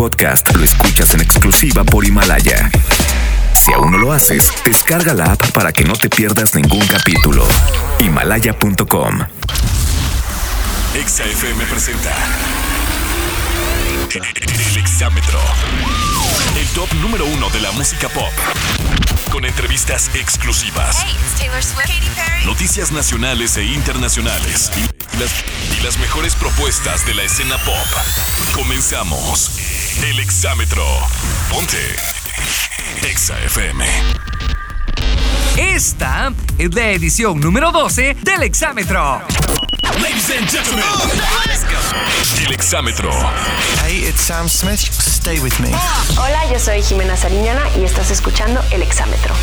podcast lo escuchas en exclusiva por Himalaya. Si aún no lo haces, descarga la app para que no te pierdas ningún capítulo. Himalaya.com. XFM presenta El Exámetro. El top número uno de la música pop. Con entrevistas exclusivas. Hey, it's Taylor Swift, Katy Perry. Noticias nacionales e internacionales. Y las, y las mejores propuestas de la escena pop. Comenzamos. El Exámetro. Ponte. Exa FM. Esta es la edición número 12 del Exámetro. Ladies and gentlemen. El Exámetro. Hey, it's Sam Smith. Stay with me. Hola, yo soy Jimena Sariñana y estás escuchando El Exámetro.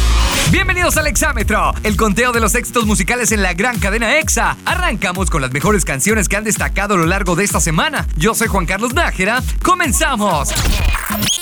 Bienvenidos al Exámetro, el conteo de los éxitos musicales en la gran cadena EXA. Arrancamos con las mejores canciones que han destacado a lo largo de esta semana. Yo soy Juan Carlos Nájera. ¡Comenzamos!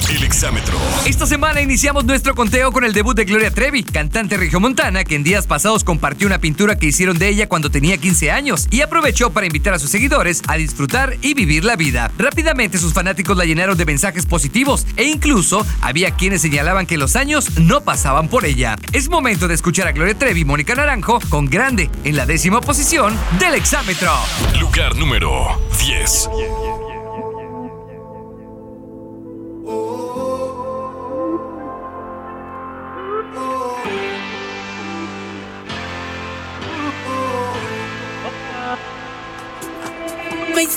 El Exámetro. Esta semana iniciamos nuestro conteo con el debut de Gloria Trevi, cantante regiomontana que en días pasados compartió una pintura que hicieron de ella cuando tenía 15 años y aprovechó para invitar a sus seguidores a disfrutar y vivir la vida. Rápidamente sus fanáticos la llenaron de mensajes positivos e incluso había quienes señalaban que los años no pasaban por ella. Es momento de escuchar a Gloria Trevi y Mónica Naranjo con Grande en la décima posición del Exámetro. Lugar número 10.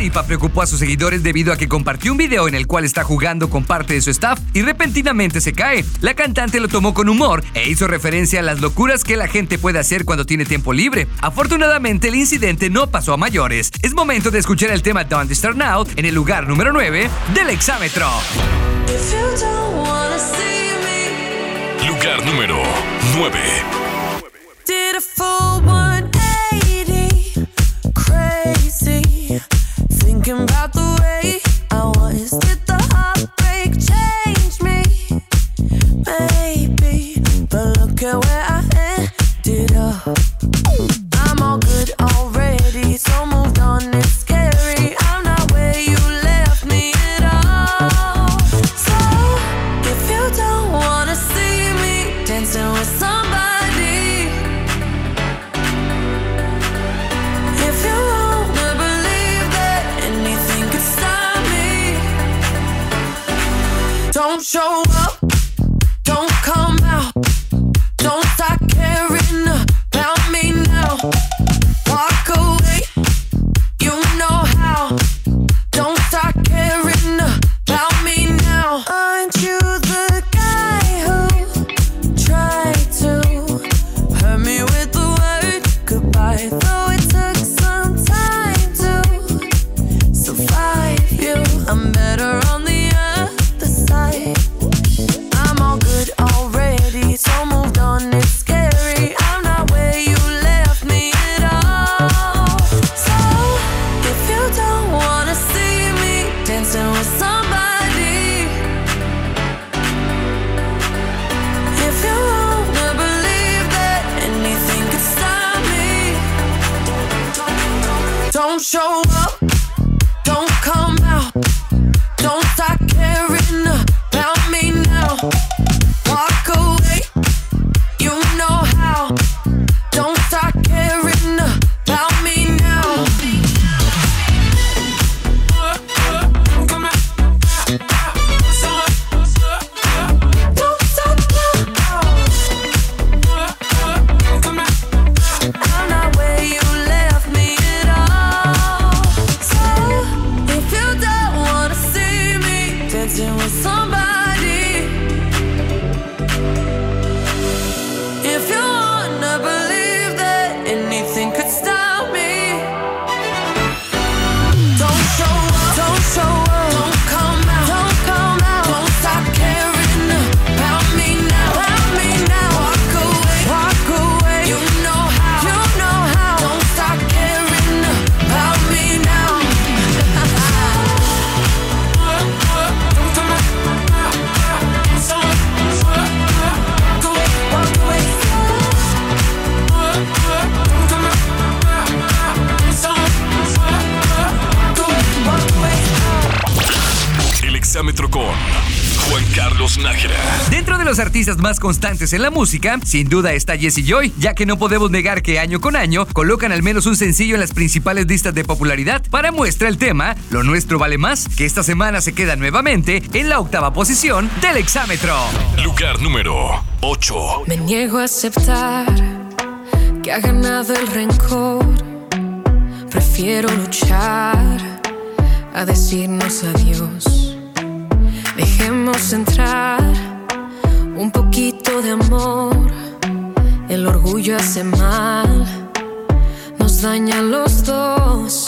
Dua Lipa preocupó a sus seguidores debido a que compartió un video en el cual está jugando con parte de su staff y repentinamente se cae. La cantante lo tomó con humor e hizo referencia a las locuras que la gente puede hacer cuando tiene tiempo libre. Afortunadamente el incidente no pasó a mayores. Es momento de escuchar el tema Don't Start Now en el lugar número 9 del exámetro. Lugar número 9. did a full 180, crazy. Thinking about the way I was. Did the heartbreak change Dentro de los artistas más constantes en la música, sin duda está Jesse Joy, ya que no podemos negar que año con año colocan al menos un sencillo en las principales listas de popularidad. Para muestra el tema Lo nuestro vale más, que esta semana se queda nuevamente en la octava posición del exámetro. Lugar número 8. Me niego a aceptar que ha ganado el rencor. Prefiero luchar a decirnos adiós. Dejemos entrar un poquito de amor. El orgullo hace mal, nos daña a los dos.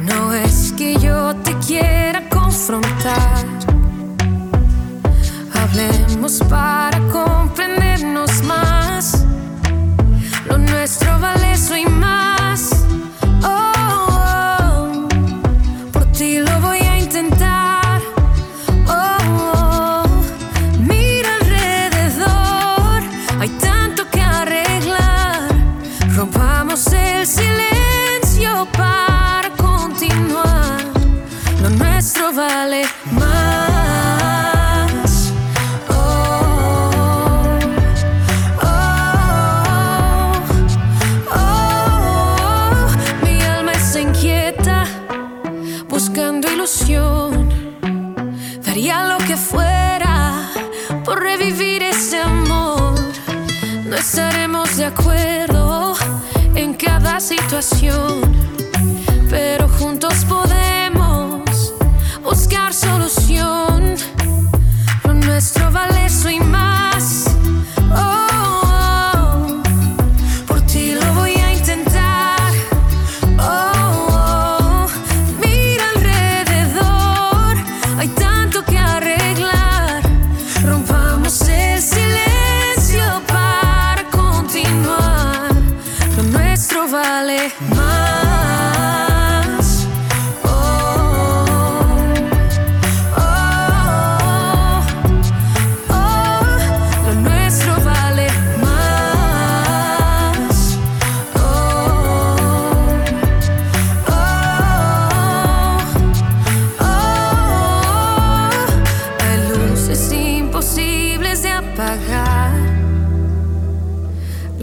No es que yo te quiera confrontar. Hablemos para comprendernos más. Lo nuestro vale eso y más. Oh, oh, por ti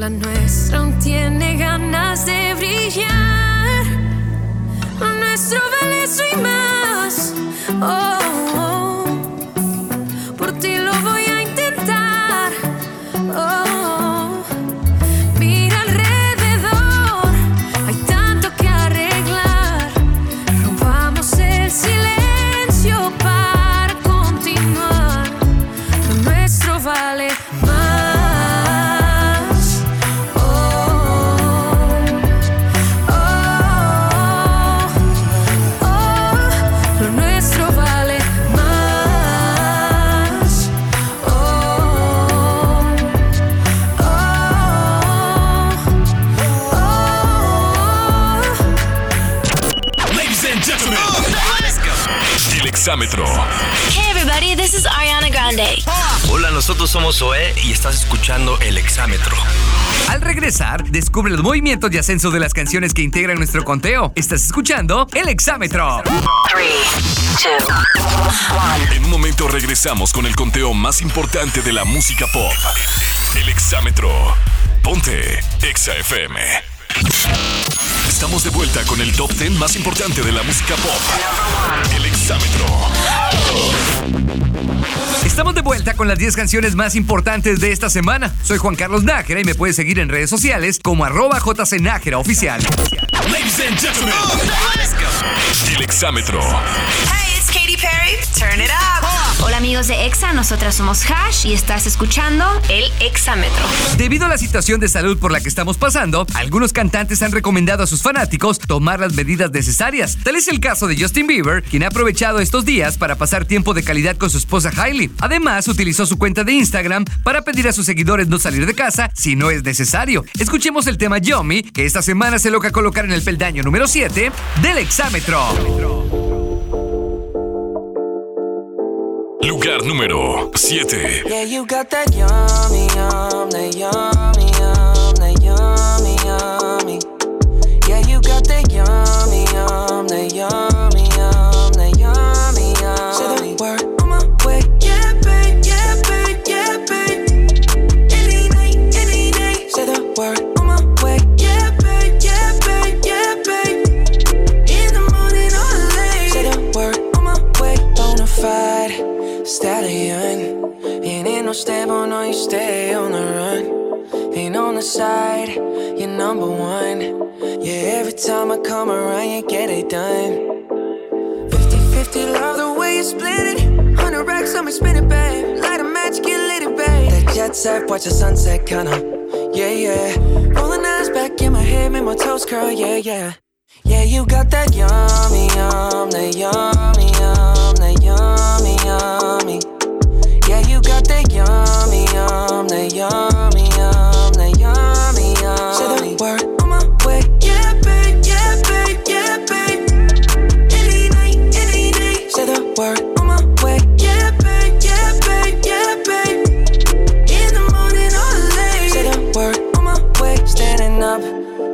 La nuestra aún tiene Hey everybody, this is Ariana Grande. Hola, nosotros somos Zoe y estás escuchando El Exámetro. Al regresar, descubre los movimientos y ascenso de las canciones que integran nuestro conteo. Estás escuchando El Exámetro. 3, 2, 1. En un momento regresamos con el conteo más importante de la música pop. El Exámetro. Ponte Exa FM. Estamos de vuelta con el top 10 más importante de la música pop. El exámetro. Estamos de vuelta con las 10 canciones más importantes de esta semana. Soy Juan Carlos Nájera y me puedes seguir en redes sociales como arroba jcnájera oficial. Ladies and gentlemen, el exámetro. Hey, it's Katy Perry. Turn it up. De EXA, nosotras somos Hash y estás escuchando El Exámetro. Debido a la situación de salud por la que estamos pasando, algunos cantantes han recomendado a sus fanáticos tomar las medidas necesarias. Tal es el caso de Justin Bieber, quien ha aprovechado estos días para pasar tiempo de calidad con su esposa Hailey. Además, utilizó su cuenta de Instagram para pedir a sus seguidores no salir de casa si no es necesario. Escuchemos el tema Yomi, que esta semana se logra colocar en el peldaño número 7 del exámetro. Lugar número 7. Yeah, you got that yummy, yum, that yummy, yum, that yummy, yummy. Yeah, you got that That jet set, watch the sunset, kinda. Yeah, yeah. Rolling eyes back in my head, make my toes curl, yeah, yeah. Yeah, you got that yummy, yum, that yummy, yum, that yummy, yummy. Yeah, you got that yummy, yum, that yummy, yum, that yummy, yummy. Say the word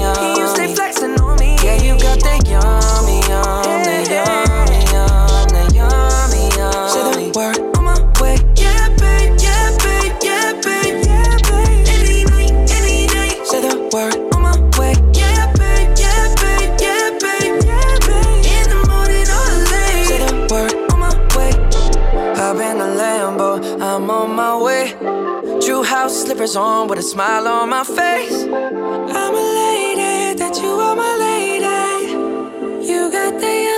yum. You stay flexing on me. Yeah, you got that yummy, yummy, yum, that yummy. Say the word on my way. Yeah, babe, yeah, babe, yeah, babe, yeah, babe. Any night, any. Say the word on my way. Yeah, babe, yeah, babe, yeah, babe, yeah, babe. In the morning or late. Say the word on my way. Hop in the Lambo, I'm on my way. True house slippers on with a smile on my face. I'm a that you are my lady. You got the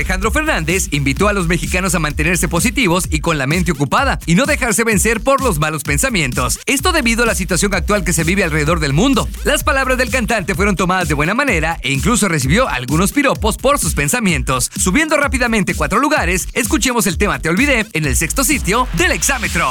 Alejandro Fernández invitó a los mexicanos a mantenerse positivos y con la mente ocupada y no dejarse vencer por los malos pensamientos. Esto debido a la situación actual que se vive alrededor del mundo. Las palabras del cantante fueron tomadas de buena manera e incluso recibió algunos piropos por sus pensamientos. Subiendo rápidamente cuatro lugares, escuchemos el tema Te Olvidé en el sexto sitio del exámetro.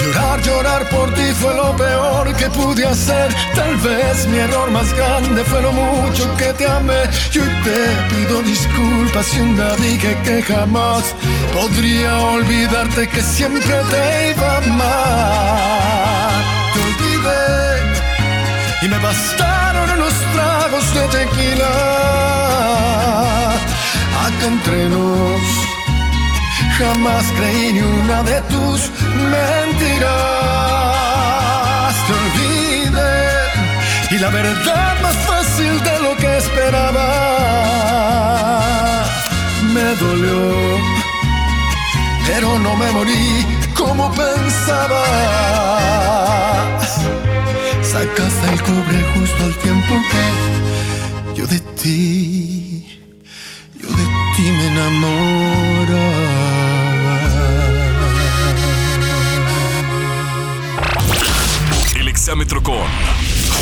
Llorar, llorar por ti fue lo peor que pude hacer. Tal vez mi error más grande fue lo mucho que te amé. Y hoy te pido disculpas si un día dije que jamás podría olvidarte que siempre te iba a amar. Te olvidé y me bastaron unos tragos de tequila. Acá entre nos. Jamás creí ni una de tus mentiras. Te olvidé y la verdad más fácil de lo que esperaba. Me dolió, pero no me morí como pensabas. Sacaste el cobre justo al tiempo que yo de ti, yo de ti me enamoraba. Exámetro con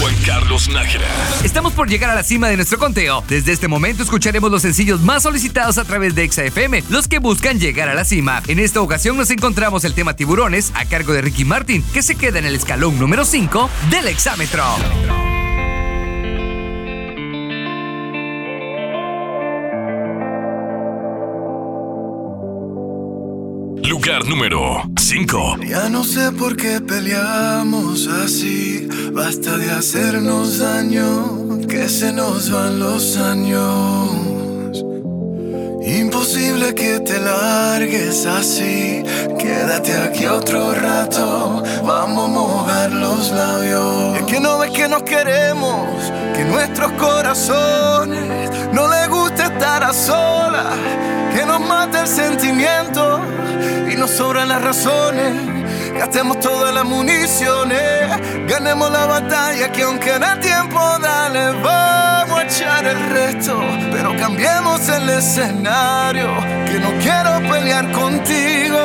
Juan Carlos Nájera. Estamos por llegar a la cima de nuestro conteo. Desde este momento escucharemos los sencillos más solicitados a través de ExaFM, los que buscan llegar a la cima. En esta ocasión nos encontramos el tema Tiburones a cargo de Ricky Martin, que se queda en el escalón número 5 del exámetro. Lugar número 5. Ya no sé por qué peleamos así. Basta de hacernos daño, que se nos van los años. Imposible que te largues así. Quédate aquí otro rato. Vamos a mojar los labios. Es que no ves que nos queremos, que nuestros corazones no les gusta estar a solas, que nos mata el sentimiento y nos sobran las razones. Gastemos todas las municiones, ganemos la batalla que aunque da tiempo, dale, vamos a echar el resto, pero cambiemos el escenario, que no quiero pelear contigo,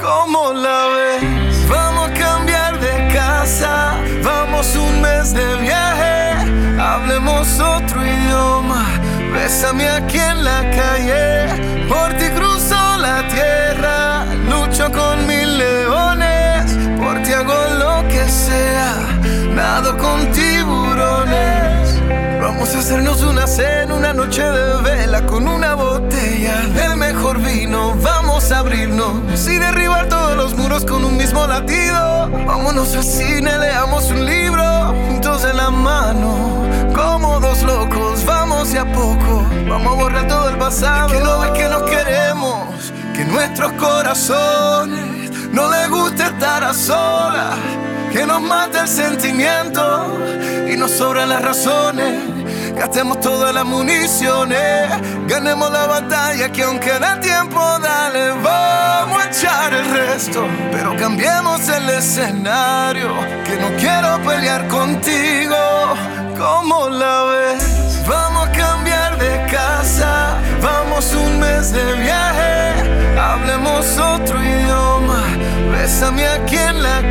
¿cómo la ves? Vamos a cambiar de casa, vamos un mes de viaje, hablemos idioma, bésame aquí en la calle, por ti cruzo la tierra, lucho con mil leones, por ti hago lo que sea, nado con tiburones. Vamos a hacernos una cena, una noche de vela con una botella del mejor vino. Vamos a abrirnos y derribar todos los muros con un mismo latido. Vámonos al cine, leamos un libro juntos en la mano. Como dos locos, vamos de a poco. Vamos a borrar todo el pasado. que no ves que nos queremos, que nuestros corazones no les gusta estar a solas. Que nos mata el sentimiento y nos sobran las razones. Gastemos todas las municiones, ganemos la batalla que aunque da tiempo, dale, vamos a echar el resto. Pero cambiemos el escenario, que no quiero pelear contigo, ¿cómo la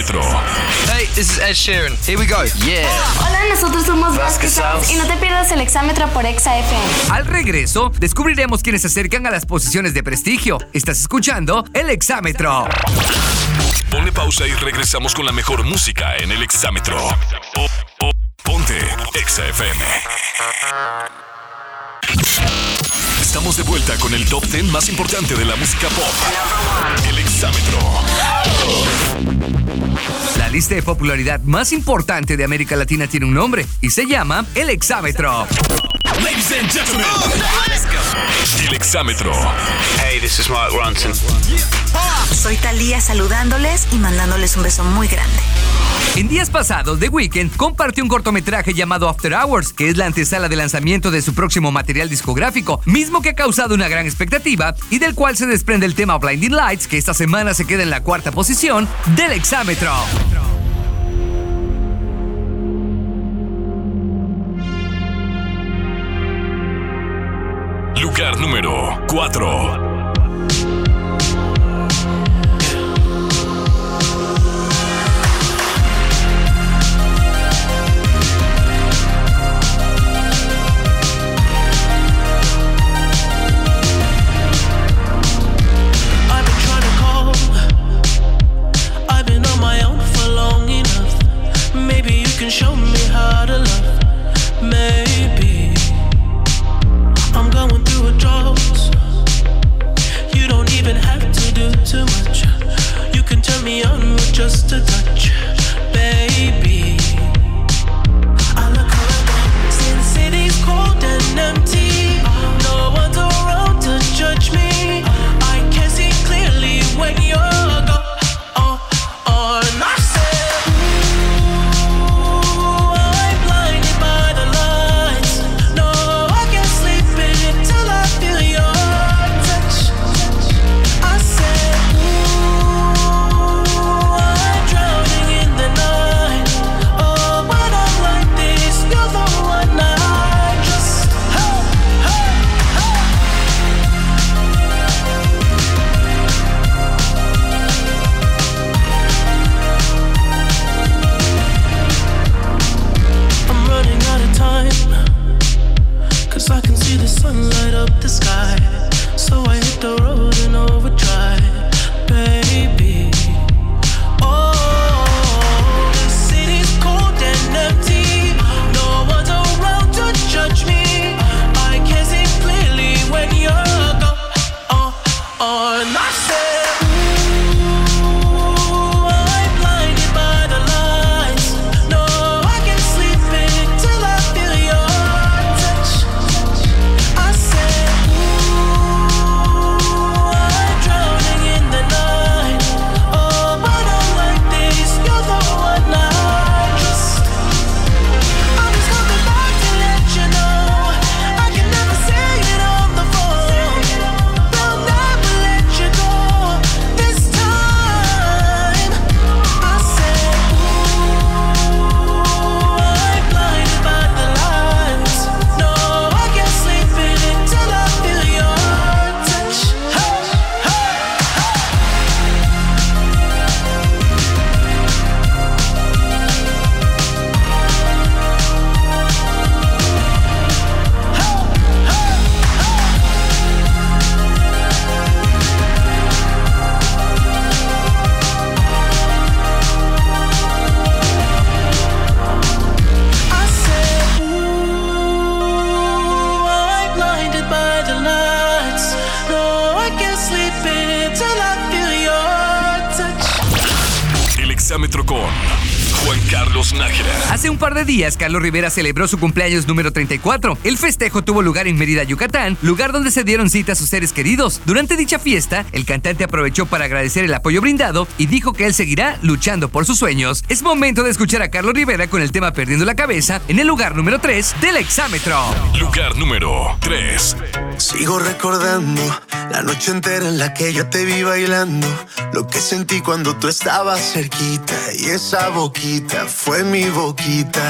Hey, this is Ed Sheeran. Here we go. Yeah. Hola, nosotros somos Vasquez Sounds y no te pierdas el exámetro por Exa FM. Al regreso, descubriremos quiénes se acercan a las posiciones de prestigio. Estás escuchando el exámetro. Ponle pausa y regresamos con la mejor música en el exámetro. Po- po- Ponte Exa FM. Estamos de vuelta con el top 10 más importante de la música pop. El exámetro. La lista de popularidad más importante de América Latina tiene un nombre y se llama el exámetro. Ladies and gentlemen, el exámetro. Hey, this is Mark Ronson. Soy Talía saludándoles y mandándoles un beso muy grande. En días pasados, The Weeknd compartió un cortometraje llamado After Hours, que es la antesala de lanzamiento de su próximo material discográfico, mismo que ha causado una gran expectativa y del cual se desprende el tema Blinding Lights, que esta semana se queda en la cuarta posición del exámetro. Lugar número 4. De días, Carlos Rivera celebró su cumpleaños número 34. El festejo tuvo lugar en Mérida, Yucatán, lugar donde se dieron cita a sus seres queridos. Durante dicha fiesta, el cantante aprovechó para agradecer el apoyo brindado y dijo que él seguirá luchando por sus sueños. Es momento de escuchar a Carlos Rivera con el tema Perdiendo la Cabeza en el lugar número 3 del exámetro. Lugar número 3. Sigo recordando la noche entera en la que yo te vi bailando. Lo que sentí cuando tú estabas cerquita. Y esa boquita fue mi boquita.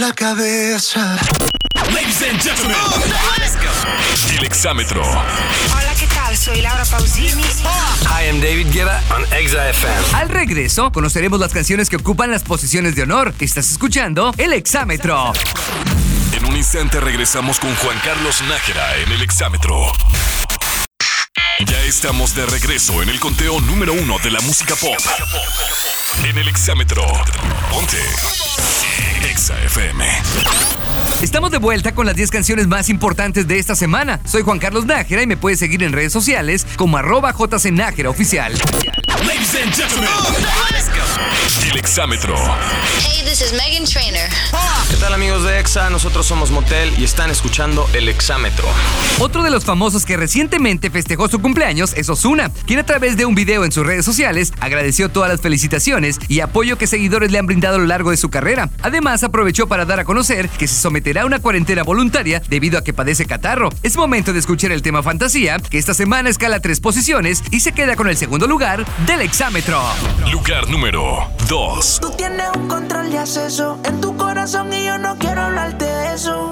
La cabeza. Ladies and gentlemen, el exámetro. Hola, ¿qué tal? Soy Laura Pausini. Hi, I'm David Guetta on Exa FM. Al regreso, conoceremos las canciones que ocupan las posiciones de honor. Estás escuchando el exámetro. En un instante instante regresamos con Juan Carlos Nájera en el exámetro. Ya estamos de regreso en el conteo número uno de la música pop. En el exámetro. Ponte. Exa FM. Estamos de vuelta con las 10 canciones más importantes de esta semana. Soy Juan Carlos Nájera y me puedes seguir en redes sociales como arroba jcnájera oficial. Ladies and gentlemen. El exámetro. Hey, this is Megan Trainer. ¿Qué tal amigos de EXA? Nosotros somos Motel y están escuchando El Exámetro. Otro de los famosos que recientemente festejó su cumpleaños es Osuna, quien a través de un video en sus redes sociales agradeció todas las felicitaciones y apoyo que seguidores le han brindado a lo largo de su carrera. Además, aprovechó para dar a conocer que se someterá a una cuarentena voluntaria debido a que padece catarro. Es momento de escuchar el tema Fantasía, que esta semana escala tres posiciones y se queda con el segundo lugar del exámetro. Lugar número 2. Tú tienes un control de acceso en tu corazón y yo no quiero hablarte de eso.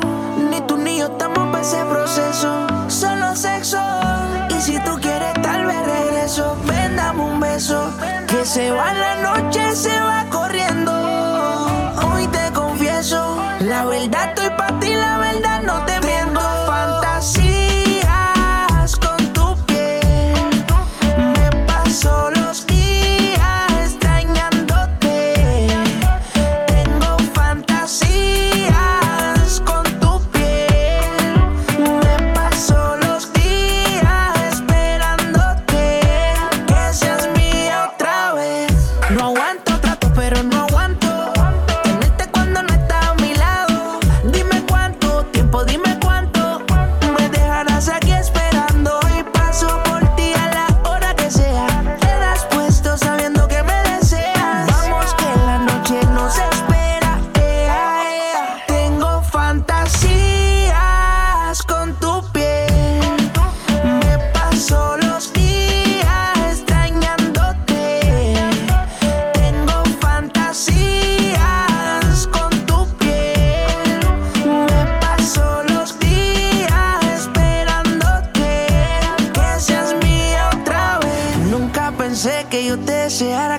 Ni tú ni yo estamos para ese proceso. Solo sexo. Y si tú quieres, tal vez regreso. Ven, dame un beso. Que se va la noche, se va corriendo. Hoy te confieso. La verdad estoy para ti, la verdad no te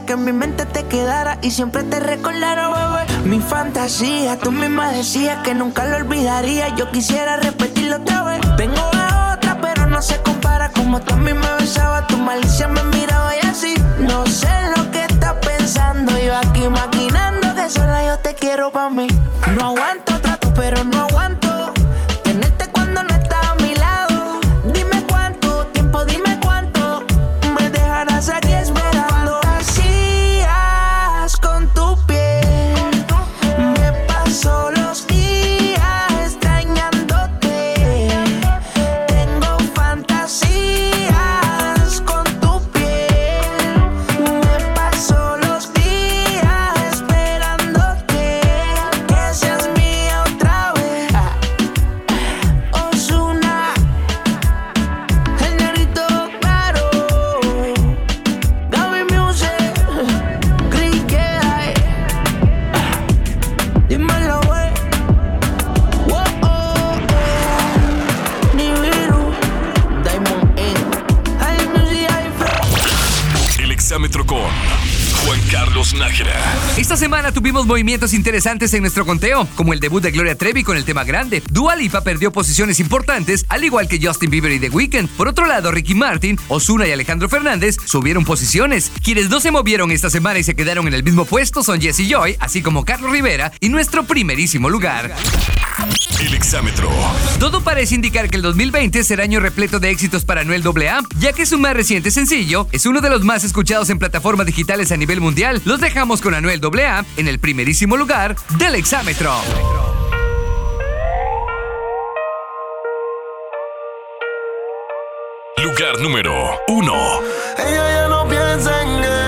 que en mi mente te quedara y siempre te recordara, bebé. Mi fantasía, tú misma decías que nunca lo olvidaría. Yo quisiera repetirlo otra vez. Tengo a otra, pero no se compara. Como tú a mí me besabas, tu malicia me miraba y así. No sé lo que estás pensando. Yo aquí maquinando que sola yo te quiero pa' mí. No aguanto trato, pero no aguanto. Esta semana tuvimos movimientos interesantes en nuestro conteo, como el debut de Gloria Trevi con el tema grande. Dua Lipa perdió posiciones importantes, al igual que Justin Bieber y The Weeknd. Por otro lado, Ricky Martin, Ozuna y Alejandro Fernández subieron posiciones. Quienes no se movieron esta semana y se quedaron en el mismo puesto son Jesse Joy, así como Carlos Rivera y nuestro primerísimo lugar. El exámetro. Todo parece indicar que el 2020 será año repleto de éxitos para Anuel AA, ya que su más reciente sencillo es uno de los más escuchados en plataformas digitales a nivel mundial. Los dejamos con Anuel AA en el primerísimo lugar del exámetro. Lugar número 1. Ella ya no piensa en él.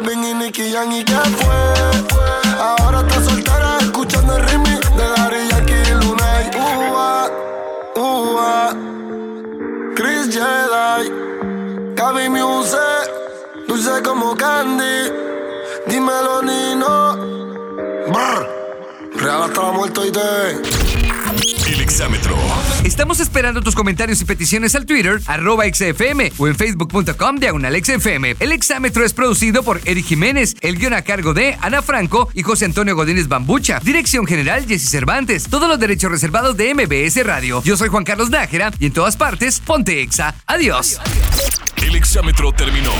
Balvin y Nicky Jam y que fue. Ahora está soltera escuchando el remix de Daddy Yankee y Luna y Ua, Ua. Chris Jedi, Gaby Music, dulce como candy. Dímelo, Nino. Brr. Real hasta la muerte y te. Exámetro. Estamos esperando tus comentarios y peticiones al Twitter, arroba XFM o en facebook.com diagonal XFM. El exámetro es producido por Eric Jiménez, el guion a cargo de Ana Franco y José Antonio Godínez Bambucha. Dirección general Jesse Cervantes. Todos los derechos reservados de MBS Radio. Yo soy Juan Carlos Nájera y en todas partes, ponte Exa. Adiós. El exámetro terminó.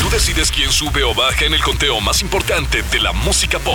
Tú decides quién sube o baja en el conteo más importante de la música pop.